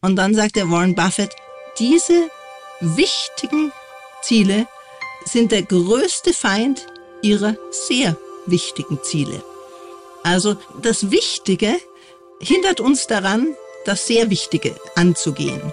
Und dann sagt der Warren Buffett, diese wichtigen Ziele sind der größte Feind ihrer sehr wichtigen Ziele. Also das Wichtige hindert uns daran, das sehr Wichtige anzugehen.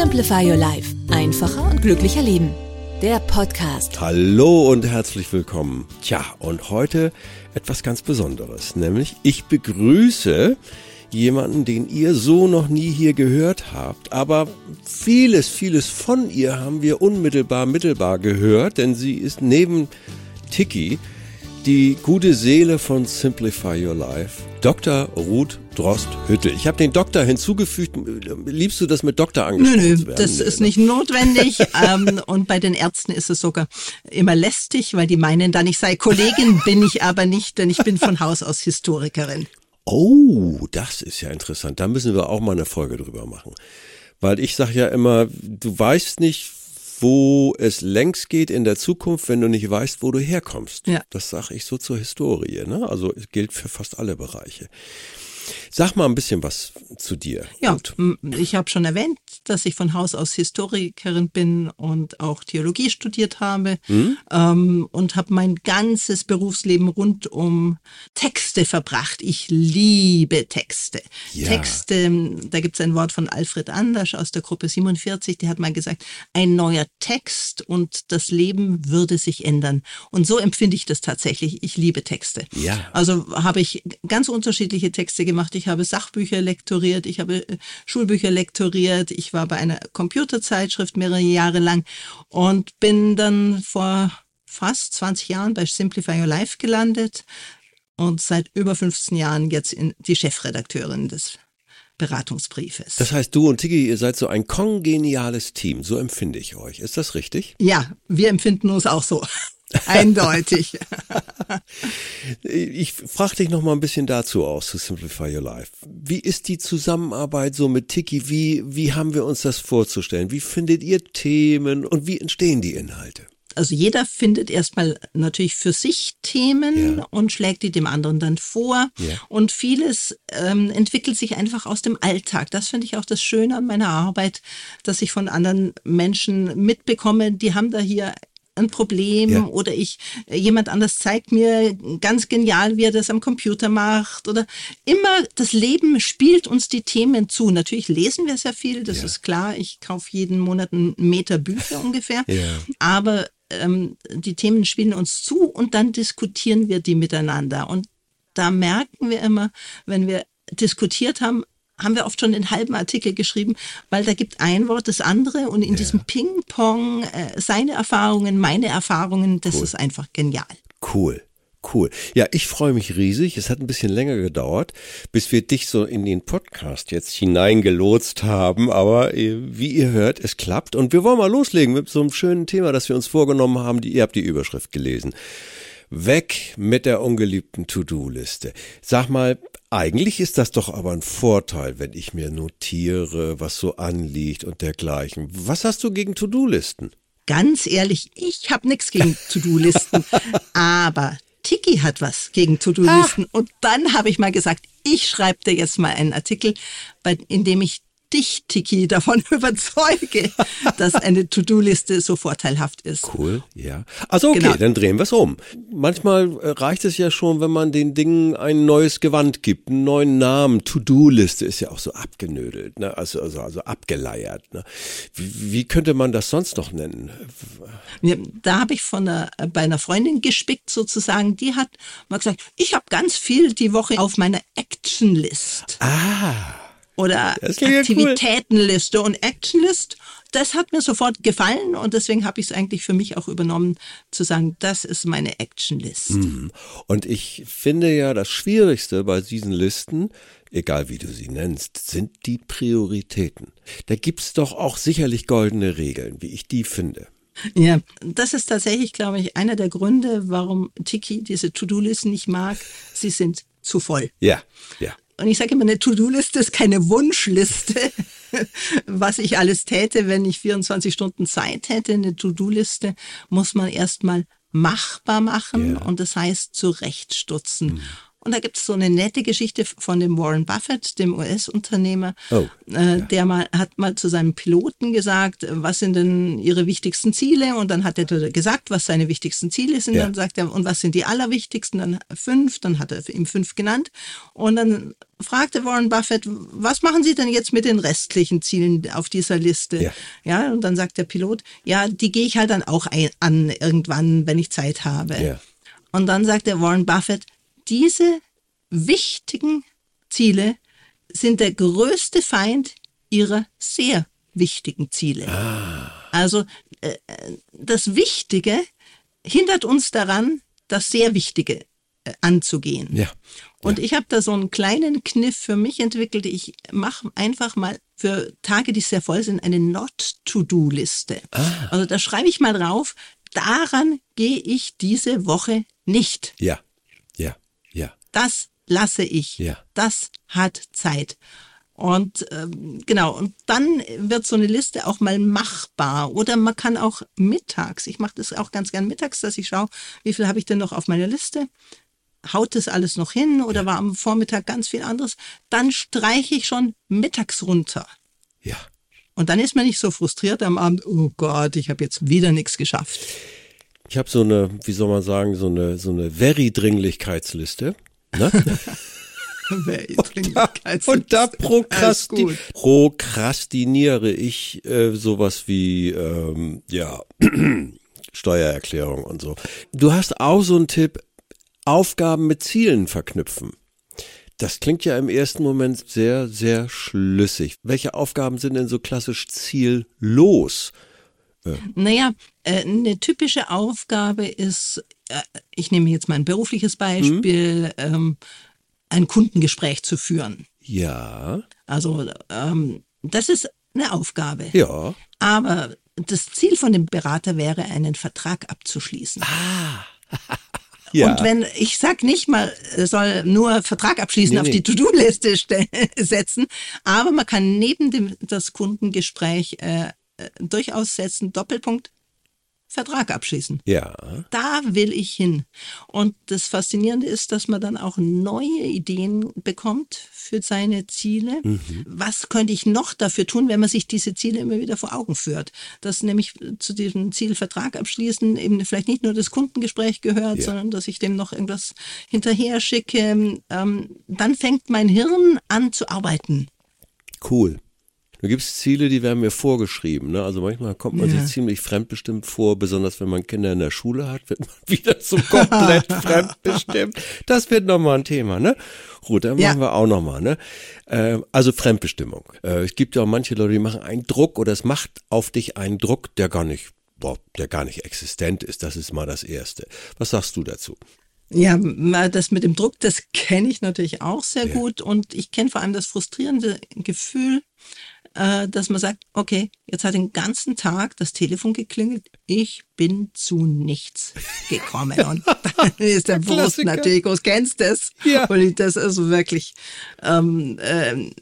Simplify Your Life. Einfacher und glücklicher Leben. Der Podcast. Hallo und herzlich willkommen. Tja, und heute etwas ganz Besonderes, nämlich ich begrüße jemanden, den ihr so noch nie hier gehört habt, aber vieles, vieles von ihr haben wir unmittelbar, mittelbar gehört, denn sie ist neben Tiki die gute Seele von Simplify Your Life, Dr. Ruth Drost-Hüttel. Ich habe den Doktor hinzugefügt. Liebst du das mit Doktor angesprochen Nö, nö, werden? das ist ne? nicht notwendig. ähm, und bei den Ärzten ist es sogar immer lästig, weil die meinen dann, ich sei Kollegin, bin ich aber nicht, denn ich bin von Haus aus Historikerin. Oh, das ist ja interessant. Da müssen wir auch mal eine Folge drüber machen. Weil ich sage ja immer, du weißt nicht, wo es längst geht in der Zukunft, wenn du nicht weißt, wo du herkommst. Ja. Das sage ich so zur Historie. Ne? Also gilt für fast alle Bereiche. Sag mal ein bisschen was zu dir. Ja, m, ich habe schon erwähnt, dass ich von Haus aus Historikerin bin und auch Theologie studiert habe ähm, und habe mein ganzes Berufsleben rund um Texte verbracht. Ich liebe Texte. Ja. Texte, da gibt es ein Wort von Alfred Anders aus der Gruppe 47, der hat mal gesagt, ein neuer Text und das Leben würde sich ändern. Und so empfinde ich das tatsächlich. Ich liebe Texte. Ja. Also habe ich ganz unterschiedliche Texte gemacht. Ich habe Sachbücher lektoriert, ich habe äh, Schulbücher lektoriert, ich war bei einer Computerzeitschrift mehrere Jahre lang und bin dann vor fast 20 Jahren bei Simplify Your Life gelandet und seit über 15 Jahren jetzt in die Chefredakteurin des Beratungsbriefes. Das heißt, du und Tiki, ihr seid so ein kongeniales Team. So empfinde ich euch. Ist das richtig? ja, wir empfinden uns auch so. Eindeutig. Ich frage dich noch mal ein bisschen dazu aus, zu Simplify Your Life. Wie ist die Zusammenarbeit so mit Tiki? Wie, wie haben wir uns das vorzustellen? Wie findet ihr Themen und wie entstehen die Inhalte? Also jeder findet erstmal natürlich für sich Themen Ja. und schlägt die dem anderen dann vor. Ja. Und vieles ähm, entwickelt sich einfach aus dem Alltag. Das finde ich auch das Schöne an meiner Arbeit, dass ich von anderen Menschen mitbekomme, die haben da hier ein Problem Ja. oder ich äh, jemand anders zeigt mir ganz genial, wie er das am Computer macht oder immer das Leben spielt uns die Themen zu. Natürlich lesen wir sehr viel, das Ja. ist klar. Ich kaufe jeden Monat einen Meter Bücher ungefähr, Ja. aber ähm, die Themen spielen uns zu und dann diskutieren wir die miteinander und da merken wir immer, wenn wir diskutiert haben, haben wir oft schon den halben Artikel geschrieben, weil da gibt ein Wort das andere und in diesem Ping-Pong äh, seine Erfahrungen, meine Erfahrungen, das ist einfach genial. Cool. Cool. Ja, ich freue mich riesig. Es hat ein bisschen länger gedauert, bis wir dich so in den Podcast jetzt hineingelotst haben. Aber äh, wie ihr hört, es klappt. Und wir wollen mal loslegen mit so einem schönen Thema, das wir uns vorgenommen haben. Die, ihr habt die Überschrift gelesen. Weg mit der ungeliebten To-Do-Liste. Sag mal, eigentlich ist das doch aber ein Vorteil, wenn ich mir notiere, was so anliegt und dergleichen. Was hast du gegen To-Do-Listen? Ganz ehrlich, ich habe nichts gegen To-Do-Listen, aber Tiki hat was gegen To-Do-Listen. Und dann habe ich mal gesagt, ich schreibe dir jetzt mal einen Artikel, bei, in dem ich dich, Tiki, davon überzeuge, dass eine To-Do-Liste so vorteilhaft ist. Cool, ja. Also okay, Genau. dann drehen wir es um. Manchmal äh, reicht es ja schon, wenn man den Dingen ein neues Gewand gibt, einen neuen Namen. To-Do-Liste ist ja auch so abgenödelt, ne? also, also, also abgeleiert. Ne? Wie, wie könnte man das sonst noch nennen? Ja, Da habe ich von einer, bei einer Freundin gespickt sozusagen, die hat mal gesagt, ich habe ganz viel die Woche auf meiner Action-List. Ah, oder ja cool. Aktivitätenliste und Actionlist. Das hat mir sofort gefallen und deswegen habe ich es eigentlich für mich auch übernommen, zu sagen, das ist meine Actionlist. Und ich finde ja, das Schwierigste bei diesen Listen, egal wie du sie nennst, sind die Prioritäten. Da gibt's doch auch sicherlich goldene Regeln, wie ich die finde. Ja, das ist tatsächlich, glaube ich, einer der Gründe, warum Tiki diese To-Do-Listen nicht mag. Sie sind zu voll. Ja, ja. Und ich sage immer, eine To-Do-Liste ist keine Wunschliste, was ich alles täte, wenn ich 24 Stunden Zeit hätte. Eine To-Do-Liste muss man erstmal machbar machen Ja. und das heißt zurechtstutzen. Und da gibt es so eine nette Geschichte von dem Warren Buffett, dem US-Unternehmer, Oh, äh, der mal hat mal zu seinem Piloten gesagt, was sind denn ihre wichtigsten Ziele? Und dann hat er gesagt, was seine wichtigsten Ziele sind. Ja. Dann sagt er, und was sind die allerwichtigsten? Dann fünf, dann hat er ihm fünf genannt. Und dann fragte Warren Buffett, was machen Sie denn jetzt mit den restlichen Zielen auf dieser Liste? Ja. ja und dann sagt der Pilot, ja, die gehe ich halt dann auch ein, an irgendwann, wenn ich Zeit habe. Ja. Und dann sagt der Warren Buffett, diese wichtigen Ziele sind der größte Feind ihrer sehr wichtigen Ziele. Also äh, äh, das Wichtige hindert uns daran, das sehr Wichtige äh, anzugehen. Ja. Und ich habe da so einen kleinen Kniff für mich entwickelt. Ich mache einfach mal für Tage, die sehr voll sind, eine Not-to-Do-Liste. Also da schreibe ich mal drauf, daran gehe ich diese Woche nicht. Ja, ja, ja. Das lasse ich. Ja. Das hat Zeit. Und ähm, genau, und dann wird so eine Liste auch mal machbar. Oder man kann auch mittags, ich mache das auch ganz gern mittags, dass ich schaue, wie viel habe ich denn noch auf meiner Liste. Haut das alles noch hin oder war am Vormittag ganz viel anderes? Dann streiche ich schon mittags runter. Ja. Und dann ist man nicht so frustriert am Abend, oh Gott, ich habe jetzt wieder nichts geschafft. Ich habe so eine, wie soll man sagen, so eine, so eine Very-Dringlichkeitsliste. Ne? Und da Alles prokrasti gut. prokrastiniere ich äh, sowas wie, ähm, ja, Steuererklärung und so. Du hast auch so einen Tipp, Aufgaben mit Zielen verknüpfen. Das klingt ja im ersten Moment sehr, sehr schlüssig. Welche Aufgaben sind denn so klassisch ziellos? Naja, äh, eine typische Aufgabe ist, äh, ich nehme jetzt mal ein berufliches Beispiel, ähm, ein Kundengespräch zu führen. Ja, Also ähm, das ist eine Aufgabe. ja, Aber das Ziel von dem Berater wäre, einen Vertrag abzuschließen. ja. Und wenn, ich sag nicht mal, er soll nur Vertrag abschließen, Nee, auf nee. die To-Do-Liste ste- setzen, aber man kann neben dem, das Kundengespräch äh, äh, durchaus setzen, Doppelpunkt, Vertrag abschließen. ja, Da will ich hin. Und das Faszinierende ist, dass man dann auch neue Ideen bekommt für seine Ziele. Was könnte ich noch dafür tun, wenn man sich diese Ziele immer wieder vor Augen führt? Dass nämlich zu diesem Ziel Vertrag abschließen eben vielleicht nicht nur das Kundengespräch gehört, Ja. sondern dass ich dem noch irgendwas hinterher schicke. Ähm, dann fängt mein Hirn an zu arbeiten. cool. Du gibst Ziele, die werden mir vorgeschrieben. Ne? Also manchmal kommt man Ja. sich ziemlich fremdbestimmt vor, besonders wenn man Kinder in der Schule hat, wird man wieder so komplett fremdbestimmt. Das wird nochmal ein Thema, ne? Gut, dann Ja. machen wir auch nochmal, ne? Ähm, also Fremdbestimmung. Äh, es gibt ja auch manche Leute, die machen einen Druck oder es macht auf dich einen Druck, der gar nicht, boah, der gar nicht existent ist. Das ist mal das Erste. Was sagst du dazu? Ja, das mit dem Druck, das kenne ich natürlich auch sehr Ja. gut und ich kenne vor allem das frustrierende Gefühl, äh, dass man sagt, okay, jetzt hat den ganzen Tag das Telefon geklingelt, ich bin zu nichts gekommen. Und dann ist der Frust Klassiker. natürlich groß, kennst das? Ja. und das ist wirklich ähm, ähm,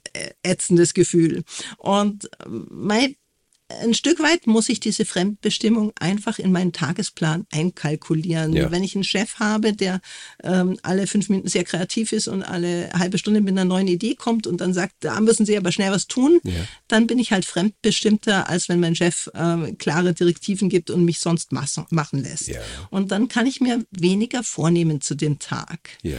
ätzendes Gefühl. Und ähm, mein ein Stück weit muss ich diese Fremdbestimmung einfach in meinen Tagesplan einkalkulieren. Ja. Wenn ich einen Chef habe, der ähm, alle fünf Minuten sehr kreativ ist und alle halbe Stunde mit einer neuen Idee kommt und dann sagt, da müssen Sie aber schnell was tun, Ja. dann bin ich halt fremdbestimmter, als wenn mein Chef ähm, klare Direktiven gibt und mich sonst machen lässt. Ja. Und dann kann ich mir weniger vornehmen zu dem Tag Ja.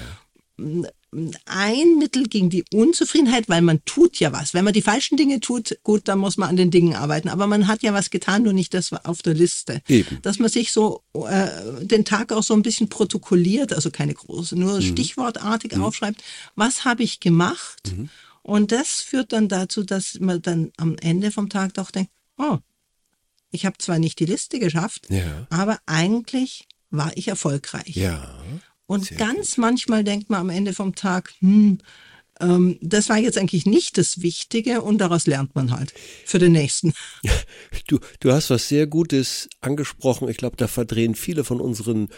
Ein Mittel gegen die Unzufriedenheit, weil man tut ja was. Wenn man die falschen Dinge tut, gut, dann muss man an den Dingen arbeiten. Aber man hat ja was getan, nur nicht das auf der Liste. Eben. Dass man sich so äh, den Tag auch so ein bisschen protokolliert, also keine große, nur stichwortartig aufschreibt, was habe ich gemacht? Und das führt dann dazu, dass man dann am Ende vom Tag doch denkt, oh, ich habe zwar nicht die Liste geschafft, Ja. aber eigentlich war ich erfolgreich. Ja. Und sehr ganz manchmal denkt man am Ende vom Tag, hm, ähm, das war jetzt eigentlich nicht das Wichtige und daraus lernt man halt für den nächsten. Du, du hast was sehr Gutes angesprochen. Ich glaube, da verdrehen viele von unseren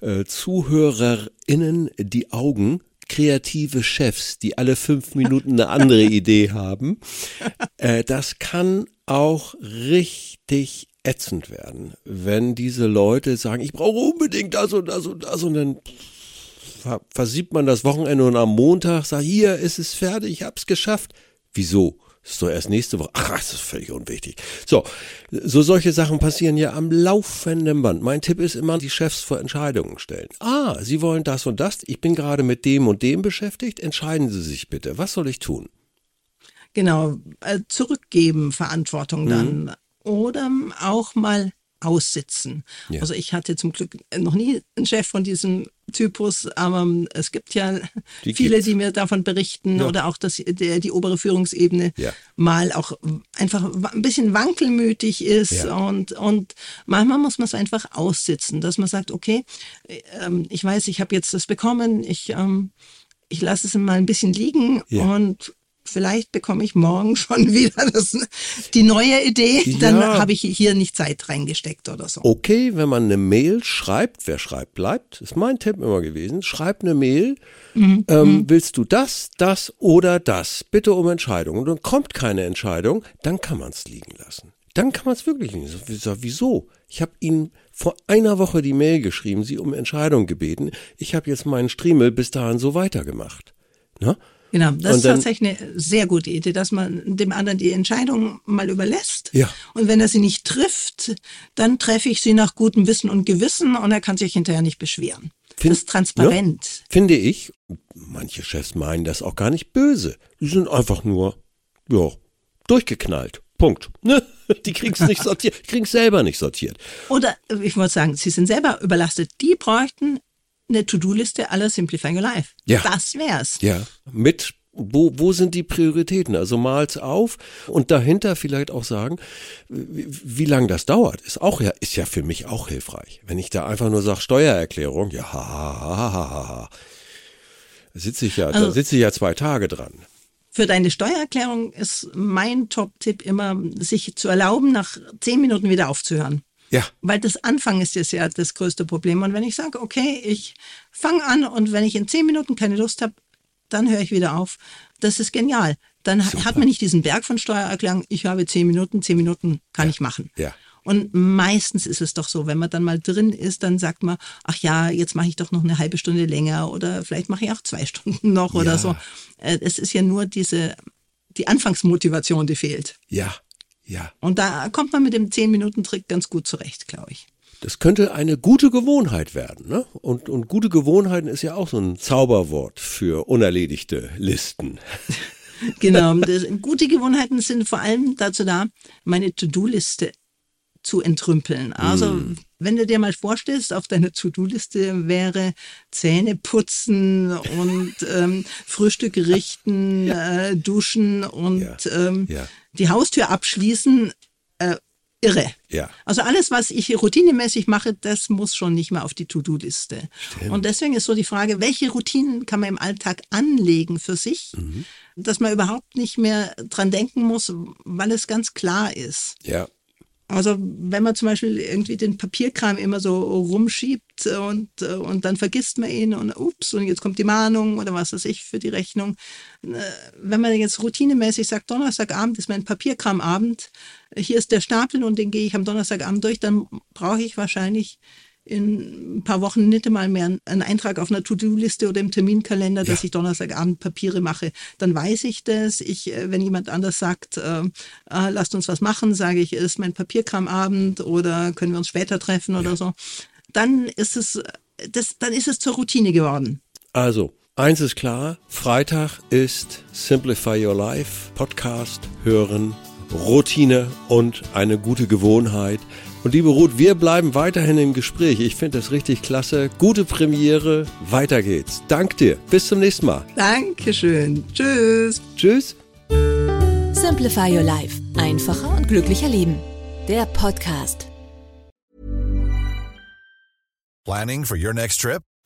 äh, ZuhörerInnen die Augen. Kreative Chefs, die alle fünf Minuten eine andere Idee haben. Äh, das kann auch richtig ätzend werden, wenn diese Leute sagen, ich brauche unbedingt das und das und das und dann versiebt man das Wochenende und am Montag sagt, hier ist es fertig, ich hab's geschafft. Wieso? Das ist doch erst nächste Woche. Ach, das ist völlig unwichtig. So, so solche Sachen passieren ja am laufenden Band. Mein Tipp ist immer, die Chefs vor Entscheidungen stellen. Ah, Sie wollen das und das. Ich bin gerade mit dem und dem beschäftigt. Entscheiden Sie sich bitte. Was soll ich tun? Genau, äh, zurückgeben Verantwortung Mhm. dann oder auch mal aussitzen. Ja. Also ich hatte zum Glück noch nie einen Chef von diesem Typus, aber es gibt ja Die viele, gibt's. die mir davon berichten Ja. oder auch, dass der, die obere Führungsebene Ja. mal auch einfach ein bisschen wankelmütig ist und, und manchmal muss man es einfach aussitzen, dass man sagt, okay, ähm, ich weiß, ich habe jetzt das bekommen, ich, ähm, ich lasse es mal ein bisschen liegen und vielleicht bekomme ich morgen schon wieder das, die neue Idee, dann Ja. habe ich hier nicht Zeit reingesteckt oder so. Okay, wenn man eine Mail schreibt, wer schreibt, bleibt, ist mein Tipp immer gewesen. Schreib eine Mail, ähm, willst du das, das oder das? Bitte um Entscheidung. Und dann kommt keine Entscheidung, dann kann man es liegen lassen. Dann kann man es wirklich liegen lassen. Wieso? Ich habe Ihnen vor einer Woche die Mail geschrieben, Sie um Entscheidung gebeten. Ich habe jetzt meinen Striemel bis dahin so weitergemacht. Ne? Genau, das Und ist tatsächlich eine sehr gute Idee, dass man dem anderen die Entscheidung mal überlässt. Ja. Und wenn er sie nicht trifft, dann treffe ich sie nach gutem Wissen und Gewissen und er kann sich hinterher nicht beschweren. Find- das ist transparent. Finde ich, manche Chefs meinen das auch gar nicht böse. Die sind einfach nur, ja, durchgeknallt. Punkt. Ne? Die kriegen's nicht sortiert, kriegen's selber nicht sortiert. Oder ich wollte sagen, sie sind selber überlastet. Die bräuchten eine To-Do-Liste aller Simplifying Your Life. Ja. Das wär's. Ja. Mit, wo, wo sind die Prioritäten? Also mal's auf und dahinter vielleicht auch sagen, wie, wie lange das dauert, ist auch ja, ist ja für mich auch hilfreich. Wenn ich da einfach nur sage, Steuererklärung, ja, ha, ha, ha, ha, ha. Da sitze ich ja, da Also- sitze ich ja zwei Tage dran. Für deine Steuererklärung ist mein Top-Tipp immer, sich zu erlauben, nach zehn Minuten wieder aufzuhören. Ja. Weil das Anfang ist jetzt ja das größte Problem. Und wenn ich sage, okay, ich fange an und wenn ich in zehn Minuten keine Lust habe, dann höre ich wieder auf. Das ist genial. Dann ha- hat man nicht diesen Berg von Steuererklärung, ich habe zehn Minuten, zehn Minuten kann ich machen. Ja. Und meistens ist es doch so, wenn man dann mal drin ist, dann sagt man, ach ja, jetzt mache ich doch noch eine halbe Stunde länger oder vielleicht mache ich auch zwei Stunden noch oder Ja. so. Äh, Es ist ja nur diese, die Anfangsmotivation, die fehlt. Ja. Ja. Und da kommt man mit dem 10-Minuten-Trick ganz gut zurecht, glaube ich. Das könnte eine gute Gewohnheit werden. Ne? Und, und gute Gewohnheiten ist ja auch so ein Zauberwort für unerledigte Listen. Genau. Das, gute Gewohnheiten sind vor allem dazu da, meine To-Do-Liste zu entrümpeln. Also, wenn du dir mal vorstellst, auf deiner To-Do-Liste wäre Zähne putzen und ähm, Frühstück richten, äh, duschen und Ja. Ähm, Ja. die Haustür abschließen. Äh, irre. Ja. Also alles, was ich routinemäßig mache, das muss schon nicht mehr auf die To-Do-Liste. Und deswegen ist so die Frage, welche Routinen kann man im Alltag anlegen für sich, Mhm. dass man überhaupt nicht mehr dran denken muss, weil es ganz klar ist. Ja. Also wenn man zum Beispiel irgendwie den Papierkram immer so rumschiebt und, äh, und dann vergisst man ihn und ups, und jetzt kommt die Mahnung oder was weiß ich für die Rechnung. Äh, Wenn man jetzt routinemäßig sagt, Donnerstagabend ist mein Papierkramabend, hier ist der Stapel und den gehe ich am Donnerstagabend durch, dann brauche ich wahrscheinlich in ein paar Wochen nicht mal mehr einen Eintrag auf einer To-Do-Liste oder im Terminkalender, dass Ja. ich Donnerstagabend Papiere mache. Dann weiß ich das. Ich, äh, wenn jemand anders sagt, äh, äh, lasst uns was machen, sage ich, ist mein Papierkramabend oder können wir uns später treffen oder so. Dann ist es, äh, das, dann ist es zur Routine geworden. Also, eins ist klar, Freitag ist Simplify Your Life, Podcast hören, Routine und eine gute Gewohnheit. Und liebe Ruth, wir bleiben weiterhin im Gespräch. Ich finde das richtig klasse. Gute Premiere. Weiter geht's. Dank dir. Bis zum nächsten Mal. Dankeschön. Tschüss. Tschüss. Simplify Your Life. Einfacher und glücklicher Leben. Der Podcast. Planning for your next trip?